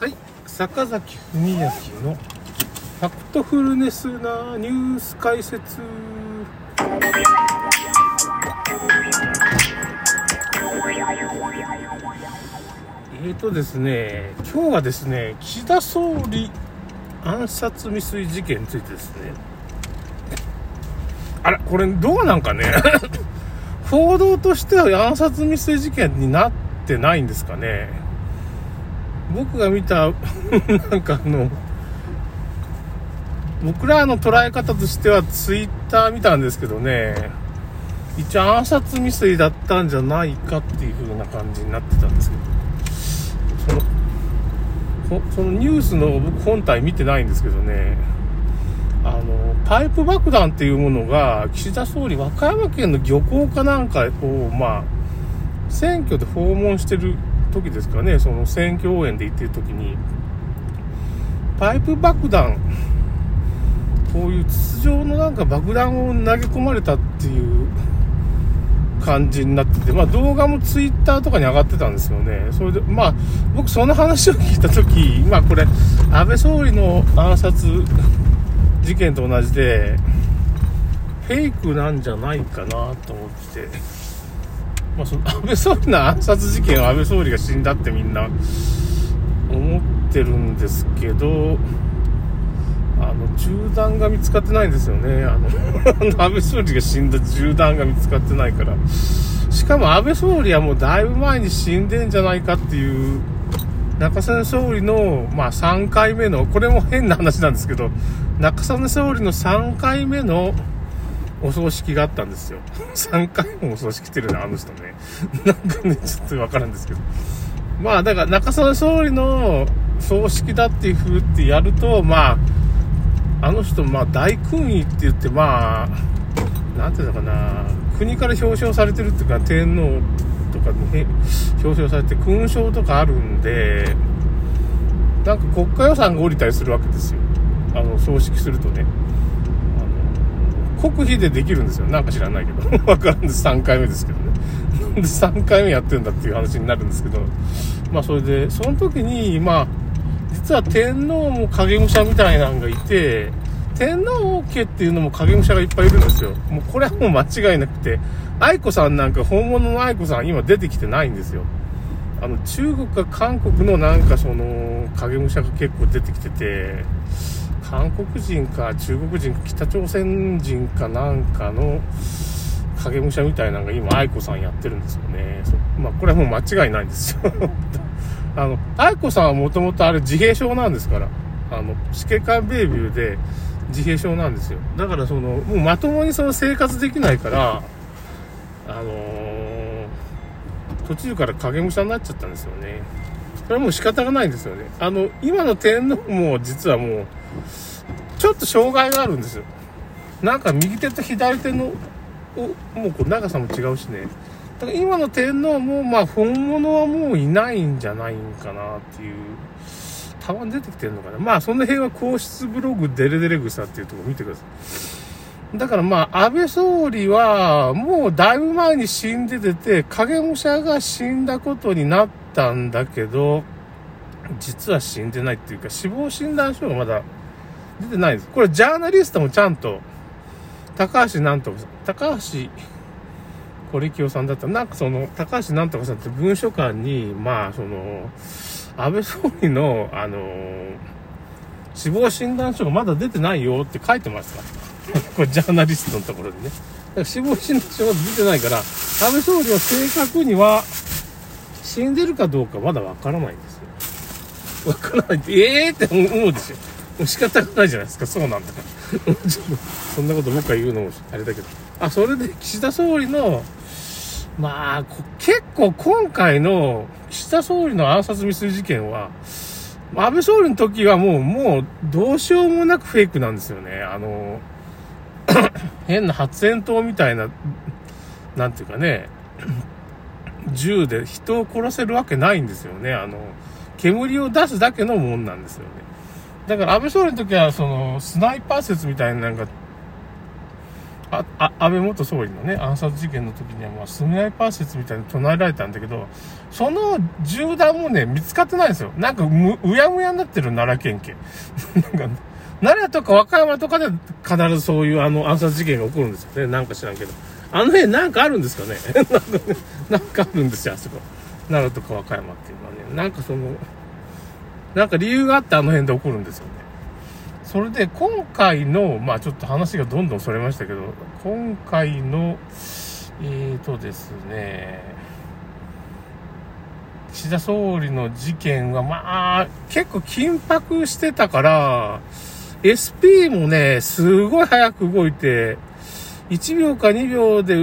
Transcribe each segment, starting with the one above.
はい、坂崎文明のファクトフルネスなニュース解説。えーとですね、今日はですね、岸田総理暗殺未遂事件についてですね、あら、これどうなんかね、報道としては暗殺未遂事件になってないんですかね。僕が見た、なんかあの、僕らの捉え方としてはツイッター見たんですけどね、一応暗殺未遂だったんじゃないかっていう風な感じになってたんですけど、その、そのニュースの僕本体見てないんですけどね、あの、パイプ爆弾っていうものが、岸田総理、和歌山県の漁港かなんかを、まあ、選挙で訪問してる時ですかね、その選挙応援で行ってる時に、パイプ爆弾、こういう筒状のなんか爆弾を投げ込まれたっていう感じになってて、まあ動画もツイッターとかに上がってたんですよね。それで、まあ僕その話を聞いた時、まあこれ、安倍総理の暗殺事件と同じで、フェイクなんじゃないかなと思ってて、まあ、その安倍総理の暗殺事件は安倍総理が死んだってみんな思ってるんですけど、あの、銃弾が見つかってないんですよね。あの、安倍総理が死んだ銃弾が見つかってないから。しかも安倍総理はもうだいぶ前に死んでんじゃないかっていう、中曽根総理の、まあ3回目の、これも変な話なんですけど、中曽根総理の3回目のお葬式があったんですよ。3回もお葬式してるな、あの人ね。なんかね、ちょっとわからんですけど。まあ、だから中曽根総理の葬式だっていう風ってやると、まあ、あの人、まあ、大勲位って言って、まあ、なんていうのかな、国から表彰されてるっていうか、天皇とかに表彰されて、勲章とかあるんで、なんか国家予算が降りたりするわけですよ。あの、葬式するとね。国費でできるんですよ。なんか知らないけど。わからんです。3回目ですけどね。なんで3回目やってるんだっていう話になるんですけど。まあそれで、その時に、まあ、実は天皇も影武者みたいなのがいて、天皇家っていうのも影武者がいっぱいいるんですよ。もうこれはもう間違いなくて、愛子さんなんか本物の愛子さん今出てきてないんですよ。あの、中国か韓国のなんかその、影武者が結構出てきてて、韓国人か中国人か北朝鮮人かなんかの影武者みたいなのが今愛子さんやってるんですよね。まあこれはもう間違いないんですよ。あの、愛子さんはもともとあれ自閉症なんですから。あの、死刑官ベイビューで自閉症なんですよ。だからその、もうまともにその生活できないから、あのー、途中から影武者になっちゃったんですよね。これはもう仕方がないんですよね。あの、今の天皇も実はもう、ちょっと障害があるんですよ。なんか右手と左手の、もうこう長さも違うしね。だから今の天皇も、まあ本物はもういないんじゃないんかなっていう。たまに出てきてるのかな。まあその辺は皇室ブログデレデレ草っていうとこ見てください。だからまあ安倍総理はもうだいぶ前に死んでてて、影武者が死んだことになったんだけど、実は死んでないっていうか死亡診断書がまだ出てないです。これジャーナリストもちゃんと、高橋なんとかさん、高橋小力夫さんだったなんかその、高橋なんとかさんって文書館に、まあその、安倍総理の、あの死亡診断書がまだ出てないよって書いてますから。これジャーナリストのところにね。だから死亡診断書が出てないから、安倍総理は正確には死んでるかどうかまだわからないんですよ。わからないって、ええー、って思うでしょ。もう仕方がないじゃないですか、そうなんだから。そんなこと僕が言うのもあれだけど。あ、それで岸田総理の、まあ、結構今回の岸田総理の暗殺未遂事件は、安倍総理の時はもう、もうどうしようもなくフェイクなんですよね。あの、変な発煙筒みたいな、なんていうかね、銃で人を殺せるわけないんですよね。あの、煙を出すだけのもんなんですよね。だから安倍総理の時は、その、スナイパー説みたいななんか、あ、安倍元総理のね、暗殺事件の時には、まあ、住み合いパー説みたいに唱えられたんだけど、その銃弾もね、見つかってないんですよ。なんか、む、うやむやになってる奈良県警。なんか、奈良とか和歌山とかで必ずそういうあの暗殺事件が起こるんですよね。なんか知らんけど。あの辺なんかあるんですかね？なんか、あるんですよ、あそこ。奈良とか和歌山っていうのはね。なんかその、なんか理由があってあの辺で起こるんですよね。それで今回の、まあちょっと話がどんどんそれましたけど、今回の、えーとですね、岸田総理の事件は、まあ、結構緊迫してたから、SP もね、すごい早く動いて、1秒か2秒で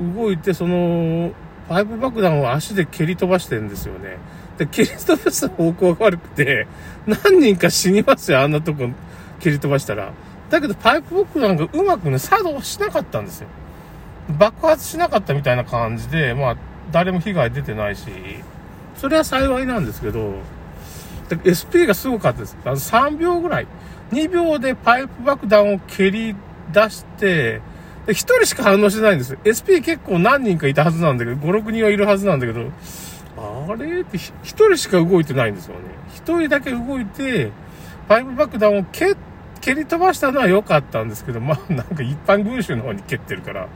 動いて、その、パイプ爆弾を足で蹴り飛ばしてるんですよね。で、蹴り飛ばした方向が悪くて、何人か死にますよ、あんなとこ蹴り飛ばしたら。だけど、パイプ爆弾がうまくね、作動しなかったんですよ。爆発しなかったみたいな感じで、まあ、誰も被害出てないし、それは幸いなんですけど、SP がすごかったです。あの3秒ぐらい。2秒でパイプ爆弾を蹴り出して、で、1人しか反応してないんです。SP 結構何人かいたはずなんだけど、5、6人はいるはずなんだけど、あれって1人しか動いてないんですよね。1人だけ動いて、パイプ爆弾を蹴、蹴り飛ばしたのは良かったんですけど、まあなんか一般群衆の方に蹴ってるから、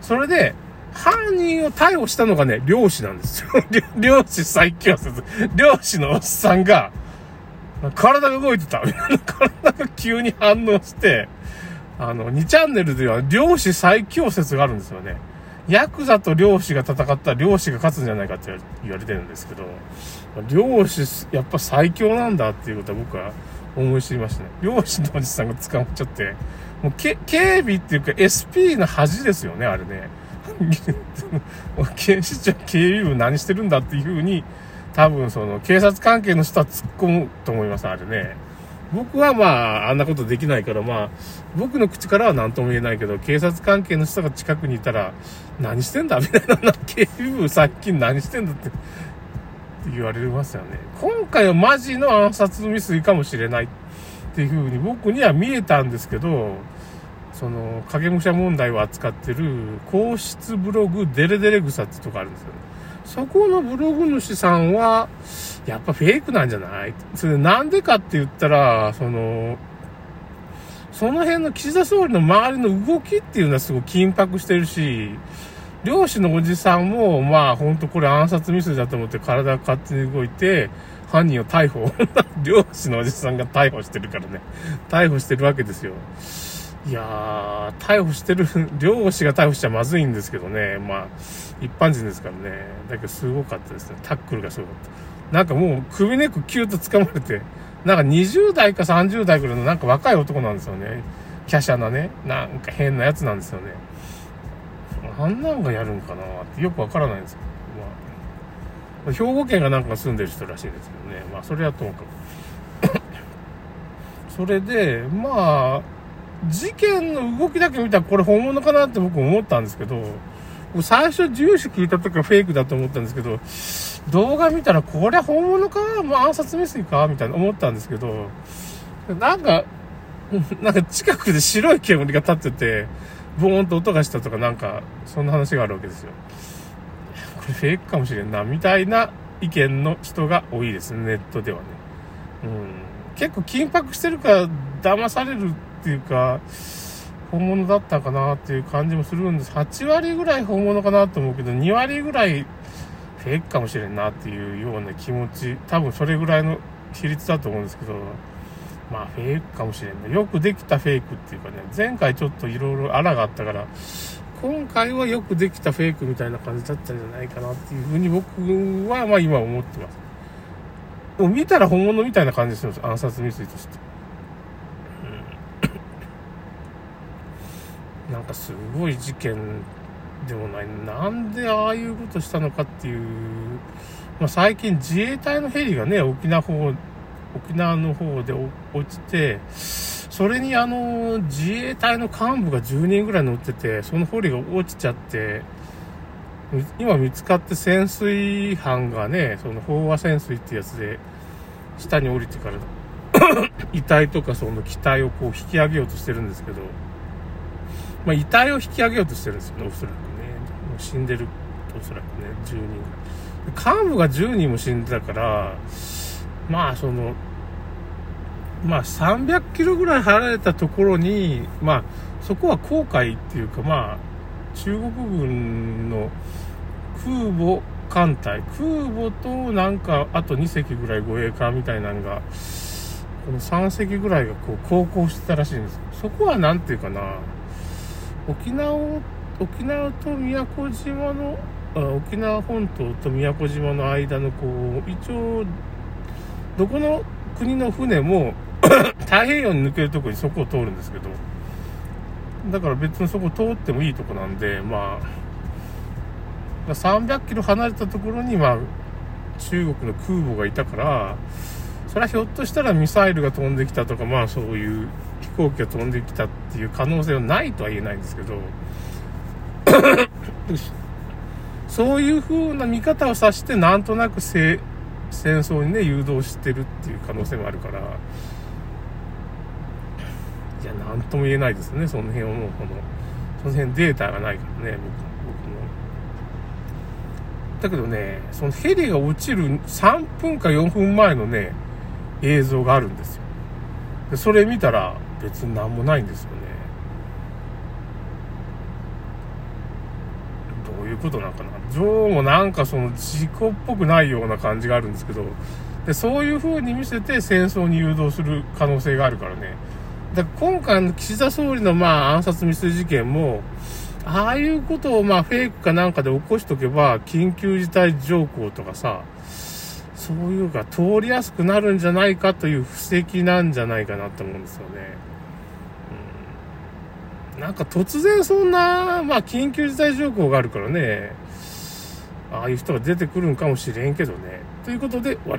それで、犯人を逮捕したのがね、漁師なんですよ。漁師最強説。漁師のおっさんが、体が動いてた。体が急に反応して、あの、2チャンネルでは漁師最強説があるんですよね。ヤクザと漁師が戦ったら漁師が勝つんじゃないかって言われてるんですけど、漁師、やっぱ最強なんだっていうことは僕は思い知りましたね。漁師のおじさんが捕まっちゃって、もう警備っていうか SP の恥ですよね、あれね。警視庁警備部何してるんだっていうふうに、多分その警察関係の人は突っ込むと思います、あれね。僕はまあ、あんなことできないから、まあ、僕の口からは何とも言えないけど、警察関係の人が近くにいたら、何してんだみたいな、警備部最近何してんだって、って言われますよね。今回はマジの暗殺未遂かもしれないっていうふうに僕には見えたんですけど、その、影武者問題を扱ってる、皇室ブログデレデレ草ってとこあるんですよね。そこのブログ主さんは、やっぱフェイクなんじゃない？それなんでかって言ったら、その、その辺の岸田総理の周りの動きっていうのはすごく緊迫してるし、漁師のおじさんも、まあほんとこれ暗殺未遂だと思って体が勝手に動いて、犯人を逮捕。漁師のおじさんが逮捕してるからね。逮捕してるわけですよ。いやー、逮捕してる、漁師が逮捕しちゃまずいんですけどね。まあ、一般人ですからね。だけどすごかったですね。タックルがすごかった。なんかもう首根っこキューッと掴まれて、なんか20代か30代くらいのなんか若い男なんですよね。華奢なね。なんか変なやつなんですよね。あんなんがやるんかなってよくわからないんですけど、まあ、兵庫県がなんか住んでる人らしいんですけどね。まあ、それはともかく。それで、まあ、事件の動きだけ見たらこれ本物かなって僕思ったんですけど、最初住所聞いた時はフェイクだと思ったんですけど、動画見たらこれ本物か？まあ、暗殺未遂か？みたいな思ったんですけど、なんか、なんか近くで白い煙が立ってて、ボーンと音がしたとかなんか、そんな話があるわけですよ。これフェイクかもしれんな、みたいな意見の人が多いですね、ネットではね。うん。結構緊迫してるから騙されるっていうか、本物だったかなっていう感じもするんです。8割ぐらい本物かなと思うけど、2割ぐらいフェイクかもしれんなっていうような気持ち、多分それぐらいの比率だと思うんですけど、まあフェイクかもしれんな。よくできたフェイクっていうかね、前回ちょっといろいろあらがあったから、今回はよくできたフェイクみたいな感じだったんじゃないかなっていうふうに僕はまあ今思ってます。でも見たら本物みたいな感じするんです暗殺未遂として。すごい事件でもない。なんでああいうことしたのかっていう、まあ、最近自衛隊のヘリがね、沖縄方沖縄の方で落ちて、それにあの、自衛隊の幹部が10人ぐらい乗ってて、そのヘリが落ちちゃって、今見つかって潜水班がね、その飽和潜水ってやつで、下に降りてから 遺体とかその機体をこう引き上げようとしてるんですけど、まあ、遺体を引き上げようとしてるんですよね、おそらくね。もう死んでる、おそらくね、10人ぐらい。幹部が10人も死んでたから、まあ、その、まあ、300キロぐらい離れたところに、まあ、そこは航海っていうか、まあ、中国軍の空母艦隊、空母となんか、あと2隻ぐらい護衛艦みたいなのが、この3隻ぐらいがこう航行してたらしいんです。そこはなんていうかな、沖縄沖縄と宮古島の、沖縄本島と宮古島の間のこう、一応、どこの国の船も 太平洋に抜けるとこにそこを通るんですけど、だから別にそこを通ってもいいとこなんで、まあ、300キロ離れたところに、まあ、中国の空母がいたから、それはひょっとしたらミサイルが飛んできたとか、まあそういう行機が飛んできたっていう可能性はないとは言えないんですけど、そういう風な見方をさして、なんとなく戦争にね、誘導してるっていう可能性もあるから、いや、なんとも言えないですね、その辺はもう、この、その辺データがないからね、僕僕の。だけどね、そのヘリが落ちる3分か4分前のね、映像があるんですよ。それ見たら別に何もないんですよね。どういうことなのかな。ジョーもなんかその事故っぽくないような感じがあるんですけど、でそういう風に見せて戦争に誘導する可能性があるからね。だから今回の岸田総理のまあ暗殺未遂事件も、ああいうことをまあフェイクかなんかで起こしとけば、緊急事態条項とかさ、そういうか通りやすくなるんじゃないかという布石なんじゃないかなと思うんですよね。なんか突然そんな、まあ緊急事態条項があるからね、ああいう人が出てくるんかもしれんけどね。ということで終わり